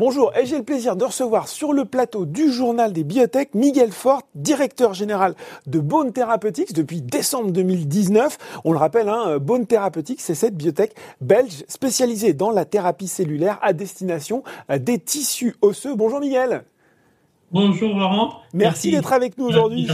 Bonjour, et j'ai le plaisir de recevoir sur le plateau du journal des biotech Miguel Fort, directeur général de Bone Therapeutics depuis décembre 2019. On le rappelle, hein, Bone Therapeutics, c'est cette biotech belge spécialisée dans la thérapie cellulaire à destination des tissus osseux. Bonjour Miguel. Bonjour Laurent. Merci, d'être avec nous aujourd'hui.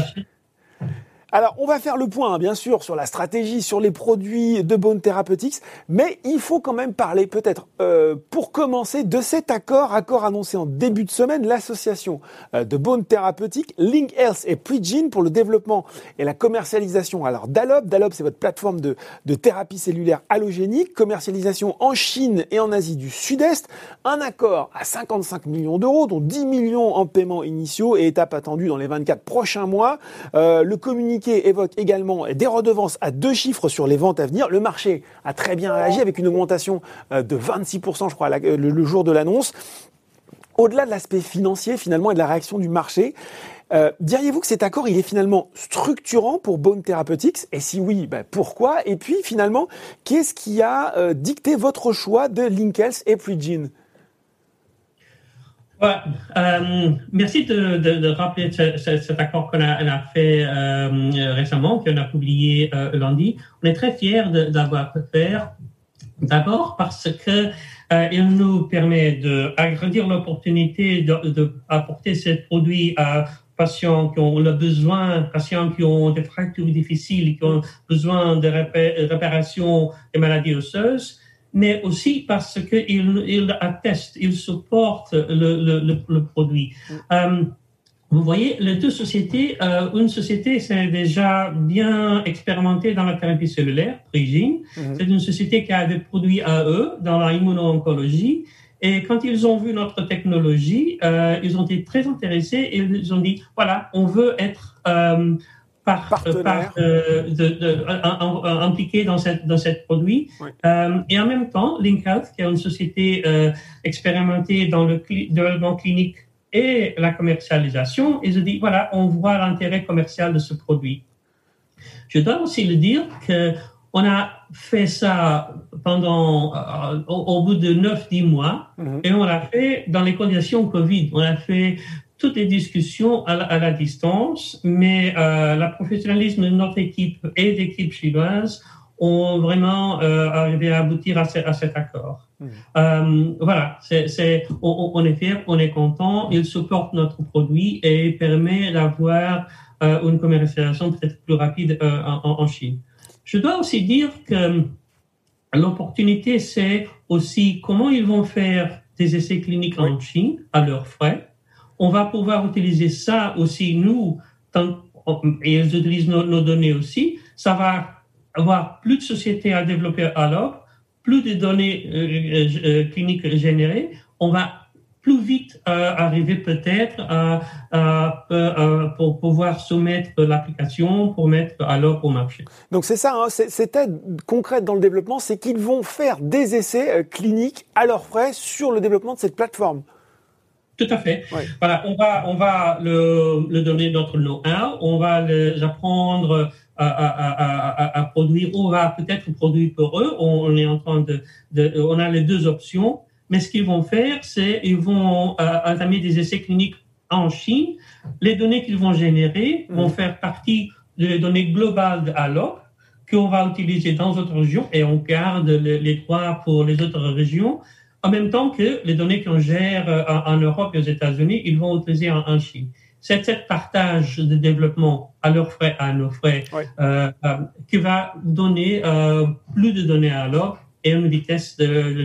Alors, on va faire le point, hein, bien sûr, sur la stratégie, sur les produits de Bone Therapeutics, mais il faut quand même parler, peut-être, euh, pour commencer, de cet accord, accord annoncé en début de semaine, l'association euh, de Bone Therapeutics, Link Health et Pregene pour le développement et la commercialisation. Alors, Dalob, Dalob, c'est votre plateforme de, de thérapie cellulaire allogénique, commercialisation en Chine et en Asie du Sud-Est, un accord à 55 millions d'euros, dont 10 millions en paiement initiaux et étape attendue dans les 24 prochains mois. Euh, le communiqué évoque également des redevances à deux chiffres sur les ventes à venir. Le marché a très bien réagi avec une augmentation euh, de 26%, je crois, le jour de l'annonce. Au-delà de l'aspect financier, finalement, et de la réaction du marché, euh, diriez-vous que cet accord, il est finalement structurant pour Bone Therapeutics? Et si oui, ben pourquoi? Et puis, finalement, qu'est-ce qui a euh, dicté votre choix de Linkels et Pregene euh, merci de, rappeler ce, cet accord qu'on a, fait euh, récemment, qu'on a publié euh, lundi. On est très fiers d'avoir fait. D'abord parce que il nous permet d'agrandir l'opportunité d'apporter de, ces produits à patients qui ont le besoin, patients qui ont des fractures difficiles, qui ont besoin de réparation des maladies osseuses mais aussi parce qu'il il atteste, il supporte le, le, le, produit. Mm. Euh, vous voyez, les deux sociétés, euh, une société c'est déjà bien expérimenté dans la thérapie cellulaire, Prigine. Mm-hmm. C'est une société qui a des produits à eux dans la immuno-oncologie. Et quand ils ont vu notre technologie, euh, ils ont été très intéressés et ils ont dit, voilà, on veut être euh, par, euh, par euh, de, de, impliqué dans cette dans cette produit. Euh, et en même temps Link Health qui est une société euh, expérimentée dans le développement clinique et la commercialisation ils ont dit voilà on voit l'intérêt commercial de ce produit. Je dois aussi le dire que on a fait ça pendant euh, au, au, bout de 9-10 mois mm-hmm. et on l'a fait dans les conditions Covid. On a fait toutes les discussions à la, à la distance, mais euh, le professionnalisme de notre équipe et d'équipe chinoise ont vraiment euh, arrivé à aboutir à, ce, à cet accord. Mmh. Euh, voilà, c'est, on, on, est fier, on est content, il supporte notre produit et permet d'avoir euh, une commercialisation peut-être plus rapide euh, en, en, Chine. Je dois aussi dire que l'opportunité, c'est aussi comment ils vont faire des essais cliniques en Chine à leurs frais on va pouvoir utiliser ça aussi, nous, et ils utilisent nos, données aussi. Ça va avoir plus de sociétés à développer alors, plus de données euh, euh, cliniques générées. On va plus vite euh, arriver peut-être à, pour pouvoir soumettre l'application pour mettre alors au marché. Donc c'est ça, hein, cette aide concrète dans le développement, c'est qu'ils vont faire des essais cliniques à leurs frais sur le développement de cette plateforme. Tout à fait. Ouais. Voilà, on va, on va le, le donner notre know-how, on va les apprendre à, à, à, à, produire, on va peut-être produire pour eux. On, est en train de, de, on a les deux options. Mais ce qu'ils vont faire, c'est ils vont euh, entamer des essais cliniques en Chine. Les données qu'ils vont générer mmh. vont faire partie des données globales de ALOP qu'on va utiliser dans d'autres régions et on garde les, les droits pour les autres régions en même temps que les données qu'on gère euh, en, Europe et aux États-Unis, ils vont utiliser en, en Chine. C'est cette partage de développement à leurs frais, à nos frais, oui. euh, euh, qui va donner euh, plus de données à l'Europe et une vitesse de,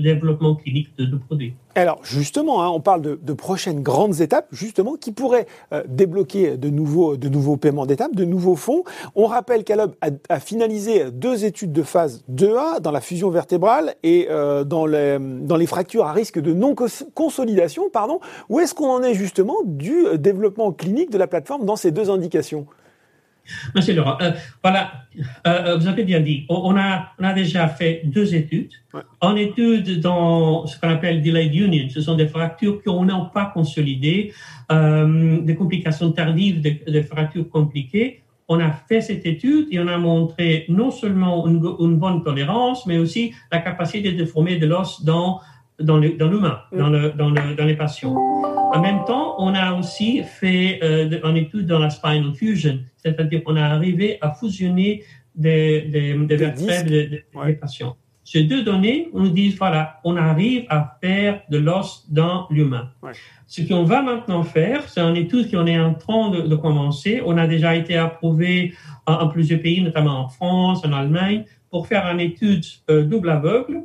développement, clinique de, de produits. Alors justement, hein, on parle de, prochaines grandes étapes, justement, qui pourraient euh, débloquer de nouveaux, de nouveaux paiements d'étapes, de nouveaux fonds. On rappelle qu'Alob a, a, finalisé deux études de phase 2A dans la fusion vertébrale et euh, dans, les, dans les fractures à risque de non-consolidation. Pardon. Où est-ce qu'on en est justement du développement clinique de la plateforme dans ces deux indications? Merci Laurent. Euh, voilà, euh, vous avez bien dit, on a, on a déjà fait deux études. Ouais. En étude dans ce qu'on appelle delayed union, ce sont des fractures qu'on n'a pas consolidées, euh, des complications tardives, des, des, fractures compliquées. On a fait cette étude et on a montré non seulement une, une bonne tolérance, mais aussi la capacité de former de l'os dans dans l'humain, dans, le, dans, le, dans les patients. En même temps, on a aussi fait euh, une étude dans la spinal fusion, c'est-à-dire qu'on a arrivé à fusionner des, des, des vertèbres des, patients. Ces deux données on nous dit, voilà, on arrive à faire de l'os dans l'humain. Ce qu'on va maintenant faire, c'est une étude qu'on est en train de, de, commencer. On a déjà été approuvé en, plusieurs pays, notamment en France, en Allemagne, pour faire une étude euh, double aveugle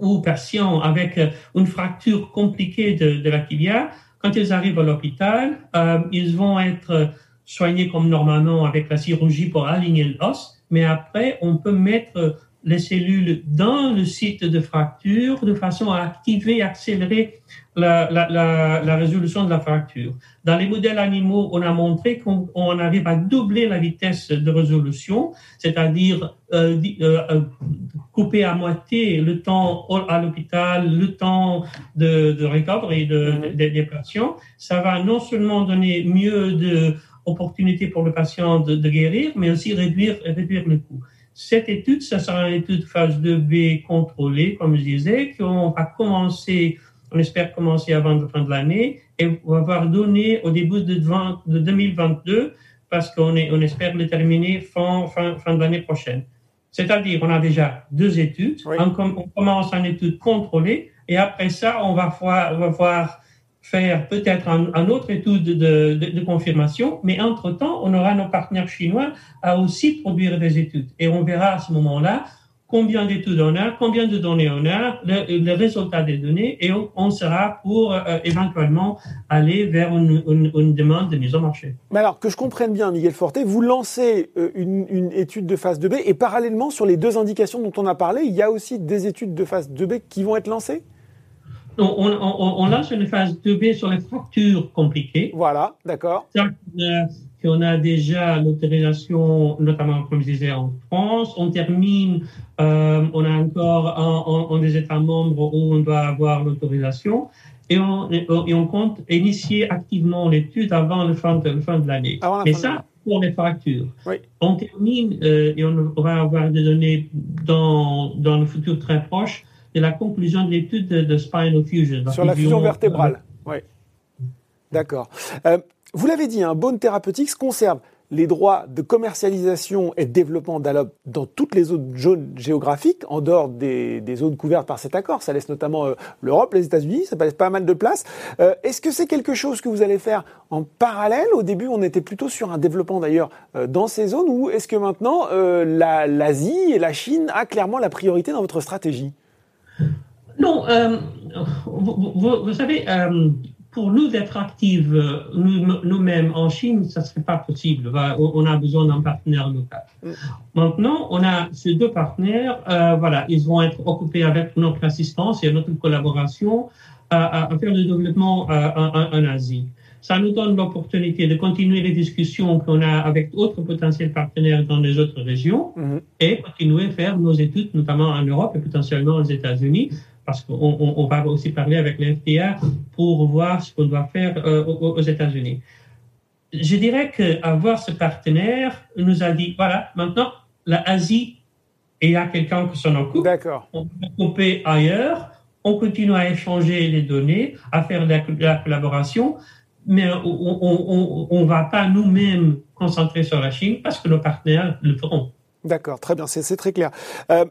ou patients avec euh, une fracture compliquée de, de la tibia, quand ils arrivent à l'hôpital, euh, ils vont être soignés comme normalement avec la chirurgie pour aligner l'os, mais après, on peut mettre les cellules dans le site de fracture de façon à activer, accélérer la, la, la, la, résolution de la fracture. Dans les modèles animaux, on a montré qu'on arrive à doubler la vitesse de résolution, c'est-à-dire euh, euh, euh, couper à moitié le temps à l'hôpital, le temps de, de recovery de, mhm. des patients. Ça va non seulement donner mieux d'opportunités pour le patient de, de, guérir, mais aussi réduire, réduire le coût. Cette étude, ça sera une étude phase 2B contrôlée, comme je disais, qu'on va commencer on espère commencer avant la fin de l'année et on va avoir donné au début de, de 2022 parce qu'on on espère le terminer fin, fin, fin de l'année prochaine. C'est-à-dire, on a déjà deux études. On, commence une étude contrôlée et après ça, on va voir, on va voir faire peut-être un, autre étude de, confirmation, mais entre-temps, on aura nos partenaires chinois à aussi produire des études. Et on verra à ce moment-là combien d'études on a, combien de données on a, le, résultat des données, et on, sera pour euh, éventuellement aller vers une, demande de mise en marché. Mais alors, que je comprenne bien, Miguel Forte, vous lancez euh, une, une, étude de phase 2B, et parallèlement, sur les deux indications dont on a parlé, il y a aussi des études de phase 2B qui vont être lancées? On, on, on, lance une phase 2B sur les fractures compliquées. Voilà, d'accord qu'on a déjà l'autorisation, notamment comme je disais en France. On termine, euh, on a encore un, des États membres où on doit avoir l'autorisation. Et on, et on compte initier activement l'étude avant le fin de, fin de l'année. Mais ça, pour les fractures. Oui. On termine euh, et on, va avoir des données dans, dans le futur très proche la conclusion de l'étude de, spinal fusion. Sur la fusion vertébrale. oui. D'accord. Euh, vous l'avez dit, un Bone Therapeutics conserve les droits de commercialisation et de développement d'Alop dans toutes les autres zones géographiques, en dehors des, zones couvertes par cet accord. Ça laisse notamment euh, l'Europe, les États-Unis, ça laisse pas mal de place. Euh, est-ce que c'est quelque chose que vous allez faire en parallèle? Au début, on était plutôt sur un développement d'ailleurs euh, dans ces zones, ou est-ce que maintenant l'Asie et la Chine a clairement la priorité dans votre stratégie? Non, vous, vous, savez pour nous d'être actifs euh, nous-mêmes en Chine, ça ne serait pas possible. On a besoin d'un partenaire local. Mm. Maintenant, on a ces deux partenaires. Euh, voilà, ils vont être occupés avec notre assistance et notre collaboration à, à faire le développement euh, en, en, Asie. Ça nous donne l'opportunité de continuer les discussions qu'on a avec d'autres potentiels partenaires dans les autres régions mm. et continuer à faire nos études, notamment en Europe et potentiellement aux États-Unis, parce qu'on on, va aussi parler avec l'FTA pour voir ce qu'on doit faire euh, aux, États-Unis. Je dirais qu'avoir ce partenaire nous a dit, voilà, maintenant, la Asie, il y a quelqu'un qui s'en occupe. D'accord. On peut couper ailleurs, on continue à échanger les données, à faire de la, collaboration, mais on ne va pas nous-mêmes concentrer sur la Chine parce que nos partenaires le feront. D'accord, très bien, c'est très clair. Euh,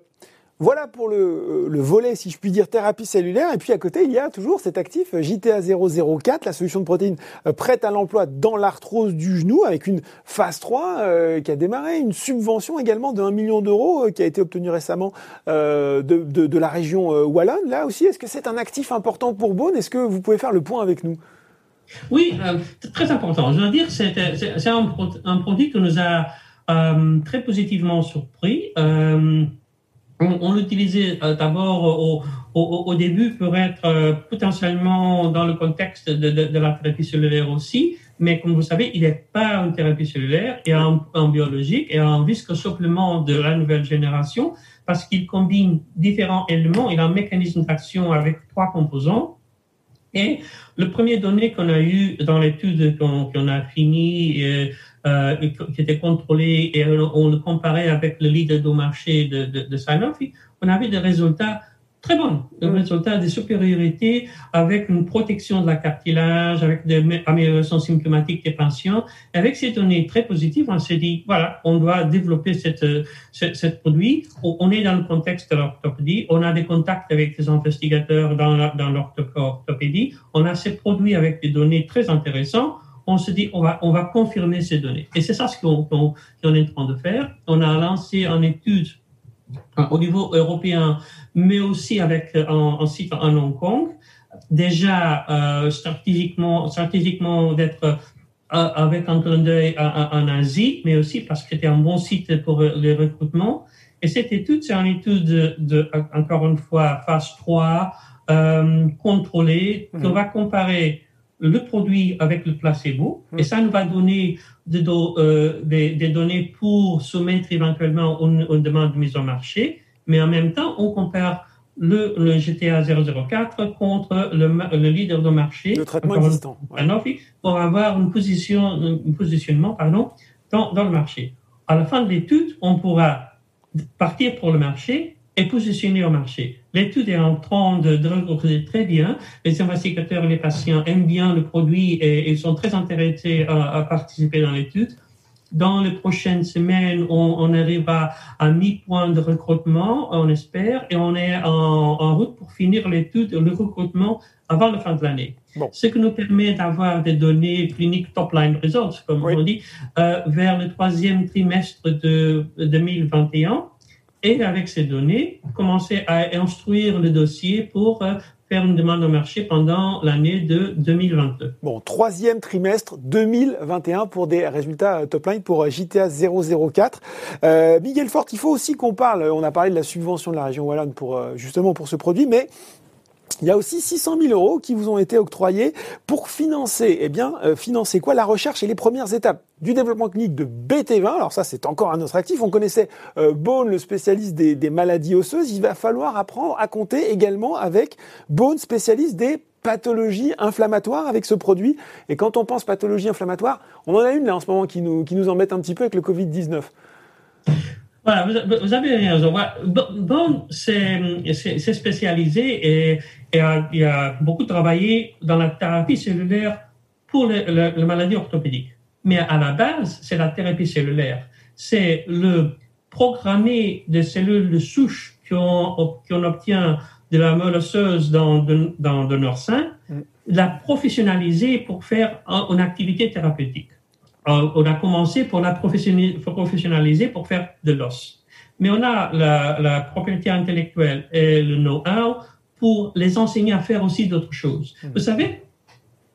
voilà pour euh, le, volet, si je puis dire, thérapie cellulaire. Et puis à côté, il y a toujours cet actif JTA 004, la solution de protéines euh, prête à l'emploi dans l'arthrose du genou, avec une phase 3 euh, qui a démarré, une subvention également de 1 million d'euros qui a été obtenue récemment de, de, la région Wallonne. Là aussi, est-ce que c'est un actif important pour Beaune? Est-ce que vous pouvez faire le point avec nous? Oui, très important. Je veux dire, c'est un, un, produit qui nous a très positivement surpris on, l'utilisait euh, d'abord au, au, au, début pour être euh, potentiellement dans le contexte de, de, de, la thérapie cellulaire aussi, mais comme vous savez, il n'est pas une thérapie cellulaire, et en, en biologique et un risque supplément de la nouvelle génération parce qu'il combine différents éléments. Il a un mécanisme d'action avec trois composants. Et le premier donné qu'on a eu dans l'étude qu'on a fini, euh, euh, qui était contrôlé et on, le comparait avec le leader du marché de, de, de Sanofi, on avait des résultats très bonnes. Le résultat des supériorités avec une protection de la cartilage, avec des amé- améliorations symptomatiques des patients. Avec ces données très positives, on s'est dit, voilà, on doit développer cette, euh, ce, ce produit. On est dans le contexte de l'orthopédie. On a des contacts avec des investigateurs dans dans l'orthopédie. On a ces produits avec des données très intéressantes. On se dit, on va, on va confirmer ces données. Et c'est ça ce qu'on qu'on- qu'on est en train de faire. On a lancé une étude au niveau européen, mais aussi avec euh, un, un site en Hong Kong. Déjà, euh, stratégiquement, stratégiquement d'être euh, avec un clin d'œil en- Asie, mais aussi parce que c'était un bon site pour euh, le recrutement. Et cette étude, c'est une étude de, de- encore une fois, phase 3, euh, contrôlée, Mhm. qu'on va comparer le produit avec le placebo, et ça nous va donner des, euh, des, des données pour soumettre éventuellement une, une demande de mise au marché, mais en même temps, on compare le, le GTA 004 contre le, leader de marché, Le traitement existant. Ouais. Pour avoir une position, un positionnement pardon, dans, dans le marché. À la fin de l'étude, on pourra partir pour le marché et positionner au marché. L'étude est en train de, de recruter très bien. Les investigateurs et les patients aiment bien le produit et, et sont très intéressés à, à participer dans l'étude. Dans les prochaines semaines, on, on arrivera à mi-point de recrutement, on espère, et on est en, en route pour finir l'étude, le recrutement avant la fin de l'année. Bon. Ce qui nous permet d'avoir des données cliniques top-line results, comme Oui. on dit, euh, vers le troisième trimestre de 2021. Et avec ces données, commencer à instruire le dossier pour euh, faire une demande au marché pendant l'année de 2022. Bon, troisième trimestre 2021 pour des résultats euh, top line pour euh, JTA 004. Euh, Miguel Fort, il faut aussi qu'on parle, on a parlé de la subvention de la région Wallonne pour, justement pour ce produit, mais il y a aussi 600 000 euros qui vous ont été octroyés pour financer, eh bien, euh, financer quoi? La recherche et les premières étapes du développement clinique de BT20. Alors ça, c'est encore un autre actif. On connaissait euh, Bone, le spécialiste des, des maladies osseuses. Il va falloir apprendre à compter également avec Bone, spécialiste des pathologies inflammatoires avec ce produit. Et quand on pense pathologie inflammatoire, on en a une là en ce moment qui nous, qui nous embête un petit peu avec le Covid-19. Voilà, vous, avez raison. Bon, c'est spécialisé et, et a, il a beaucoup travaillé dans la thérapie cellulaire pour les, les- les maladies orthopédiques. Mais à la base, c'est la thérapie cellulaire. C'est le programmer des cellules de souche qu'on obtient de la moelle osseuse dans, de- dans de nos seins, Mm. la professionnaliser pour faire un- une activité thérapeutique. Euh, on a commencé pour la professionnaliser pour faire de l'os. Mais on a la, la propriété intellectuelle et le know-how pour les enseigner à faire aussi d'autres choses. Mhm. Vous savez,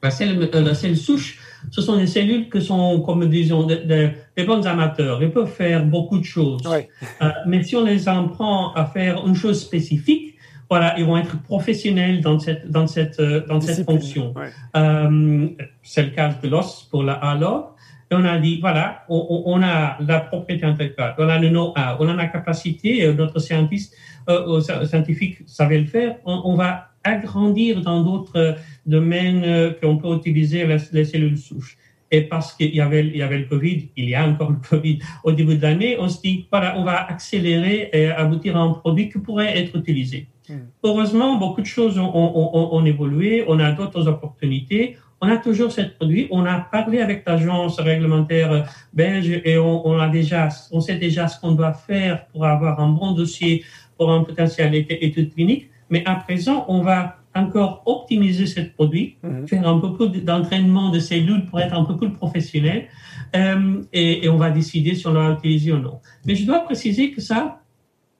la cellule, euh, la cellule souche, ce sont des cellules qui sont, comme disons, des, bons amateurs. Ils peuvent faire beaucoup de choses. Ouais. Euh, mais si on les apprend à faire une chose spécifique, voilà, ils vont être professionnels dans cette, dans cette, euh, dans cette fonction. Ouais. Euh, c'est le cas de l'os pour la ALO. On a dit, voilà, on, a la propriété intellectuelle, on a le know-how, on a la capacité, euh, notre scientiste, euh, euh, scientifique savait le faire, on, on va agrandir dans d'autres euh, domaines euh, qu'on peut utiliser les, les cellules souches. Et parce qu'il y avait, il y avait le Covid, il y a encore le Covid au début de l'année, on se dit, voilà, on va accélérer et aboutir à un produit qui pourrait être utilisé. Mm. Heureusement, beaucoup de choses ont, ont- ont- ont évolué, on a d'autres opportunités. On a toujours ce produit. On a parlé avec l'agence réglementaire belge et on, on a déjà, on sait déjà ce qu'on doit faire pour avoir un bon dossier pour un potentiel étu- étude clinique. Mais à présent, on va encore optimiser ce produit, Mhm. faire un peu plus d'entraînement de cellules pour être un peu plus professionnel, euh, et, et on va décider si on va l'utiliser ou non. Mais je dois préciser que ça,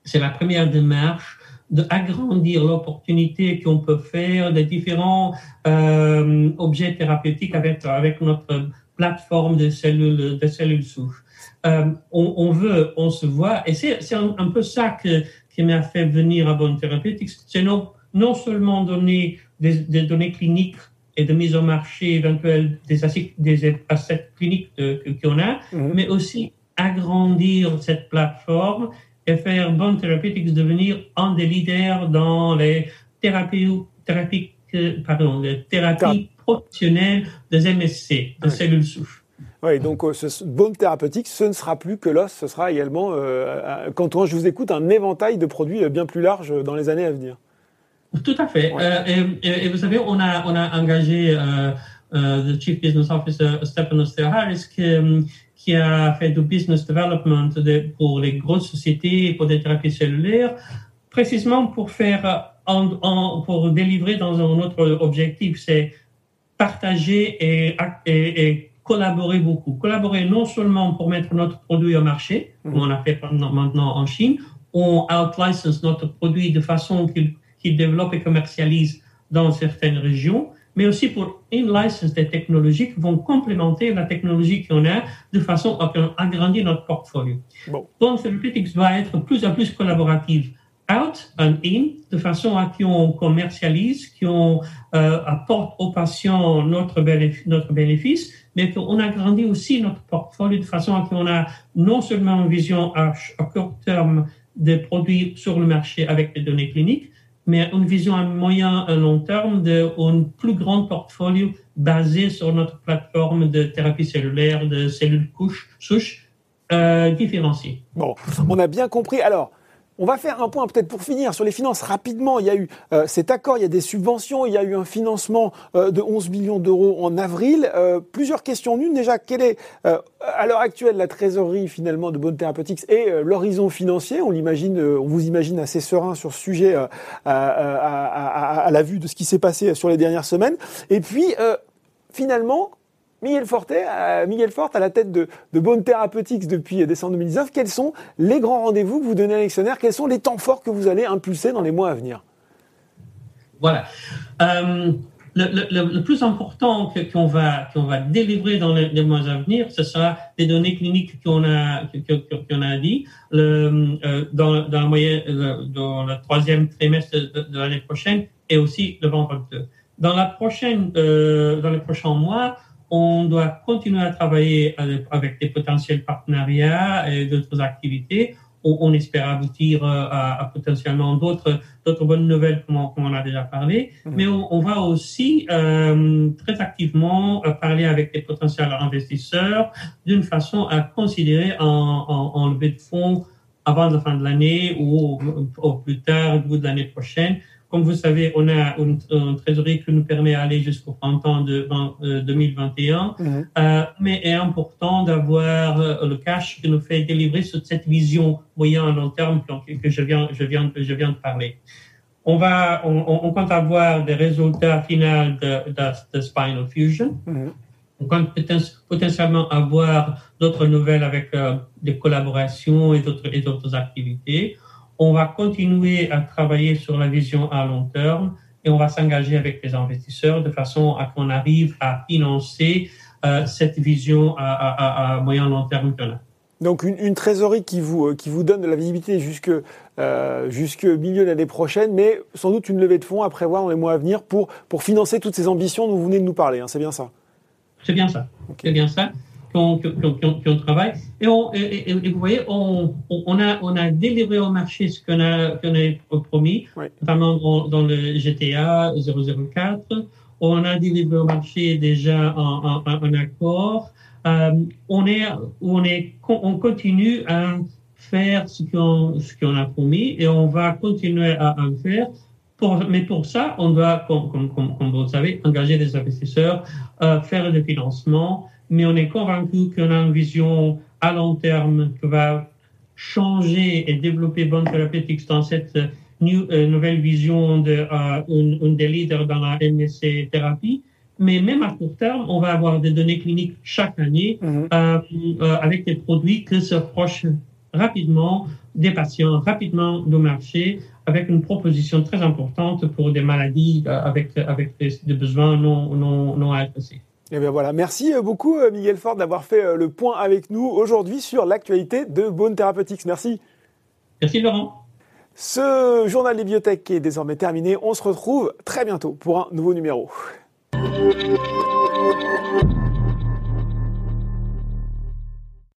c'est la première démarche d'agrandir l'opportunité qu'on peut faire des différents euh, objets thérapeutiques avec, avec notre plateforme de cellules, de cellules souches. Euh, on, on veut, on se voit, et c'est c'est un, un peu ça que, qui m'a fait venir à Bonne Therapeutics, c'est non, non seulement donner des, des données cliniques et de mise au marché éventuelle des assets, des assets cliniques qu'on a, Mhm. mais aussi agrandir cette plateforme et faire Bonne Therapeutics devenir un des leaders dans les thérapies, thérapies, euh, pardon, les thérapies professionnelles des MSC, de cellules souches. Oui, donc euh, ce Bone Thérapeutique, ce ne sera plus que l'os, ce sera également, euh, quand on- je vous écoute, un éventail de produits euh, bien plus large dans les années à venir. Tout à fait. et, vous savez, on a, on a engagé le Chief Business Officer Stephen Harris qui, qui a fait du business development pour les grosses sociétés pour des thérapies cellulaires, précisément pour faire, pour délivrer dans un autre objectif, c'est partager et, et, collaborer beaucoup. Collaborer non seulement pour mettre notre produit au marché, comme on a fait maintenant en Chine, on out-license notre produit de façon qu'il développe et commercialise dans certaines régions, mais aussi pour in-license des technologies qui vont complémenter la technologie qu'on a de façon à agrandir notre portfolio. Bon. Donc, Therapeutics va être plus en plus collaborative out and in, de façon à qu'on commercialise, qu'on euh, apporte aux patients notre, bénéfice, notre bénéfice, mais qu'on agrandit aussi notre portfolio de façon à qu'on a non seulement une vision à, à court terme des produits sur le marché avec des données cliniques, mais une vision à moyen et long terme d'un plus grand portfolio basé sur notre plateforme de thérapie cellulaire, de cellules couches, souches euh, différenciées. Bon, on a bien compris. Alors, on va faire un point peut-être pour finir sur les finances rapidement. Il y a eu euh, cet accord, il y a des subventions, il y a eu un financement euh, de 11 millions d'euros en avril. Euh, plusieurs questions. Une déjà, quelle est à l'heure actuelle la trésorerie finalement de Bonne Therapeutics et l'horizon financier? On l'imagine, on vous imagine assez serein sur ce sujet à, la vue de ce qui s'est passé sur les dernières semaines. Et puis finalement, Miguel Forte, euh, Miguel Forte à la tête de, de Bone Therapeutics depuis décembre 2019. Quels sont les grands rendez-vous que vous donnez à l'actionnaire? Quels sont les temps forts que vous allez impulser dans les mois à venir? Voilà. Euh, le, plus important qu'on va, va délivrer dans les, mois à venir, ce sera les données cliniques qu'on a, qu'on a dit euh, dans, dans le troisième trimestre de, l'année prochaine et aussi le vendredi. Dans la prochaine, dans les prochains mois, on doit continuer à travailler avec des potentiels partenariats et d'autres activités. On, espère aboutir euh, à, potentiellement d'autres d'autres bonnes nouvelles, comme on, a déjà parlé. Mmh. Mais on, va aussi euh, très activement euh, parler avec des potentiels investisseurs d'une façon à considérer en, en, levée de fonds avant la fin de l'année ou, ou, plus tard, au bout de l'année prochaine, comme vous savez, on a une, trésorerie qui nous permet d'aller jusqu'au printemps de 2021, euh, mhm. euh, mais est important d'avoir euh, le cash qui nous fait délivrer sur cette vision moyen et long terme que, je viens, je viens, je viens de parler. On va, on, compte avoir des résultats finaux de, de, Spinal Fusion. Mhm. On compte potentiellement avoir d'autres nouvelles avec des collaborations et d'autres, et d'autres activités on va continuer à travailler sur la vision à long terme et on va s'engager avec les investisseurs de façon à qu'on arrive à financer euh, cette vision à, moyen long terme qu'on a. Donc une, trésorerie qui vous, euh, qui vous donne de la visibilité jusque, euh, jusque milieu de l'année prochaine, mais sans doute une levée de fonds à prévoir dans les mois à venir pour, pour financer toutes ces ambitions dont vous venez de nous parler. Hein, c'est bien ça? C'est bien ça. C'est bien ça qu'on travaille. Et, on, et, vous voyez, on, on, a, on a délivré au marché ce qu'on a, qu'on a promis, notamment dans, le GTA 004. On a délivré au marché déjà un, un, accord. Euh, on, est, on, est, on continue à faire ce qu'on ce qu'on a promis et on va continuer à, le faire. Pour, mais pour ça, on doit, comme, comme, comme, comme vous le savez, engager des investisseurs, euh, faire des financements mais on est convaincu qu'on a une vision à long terme qui va changer et développer Bonne Therapeutics dans cette euh, nouvelle vision de euh, des leaders dans la MSC thérapie. Mais même à court terme, on va avoir des données cliniques chaque année mhm. euh, euh, avec des produits qui se rapprochent rapidement des patients, rapidement du marché, avec une proposition très importante pour des maladies avec, avec des, besoins non, non, non adressés. Eh bien voilà, merci euh, beaucoup euh, Miguel Ford d'avoir fait euh, le point avec nous aujourd'hui sur l'actualité de Bone Therapeutics. Merci. Merci Laurent. Ce journal des bibliothèques est désormais terminé. On se retrouve très bientôt pour un nouveau numéro.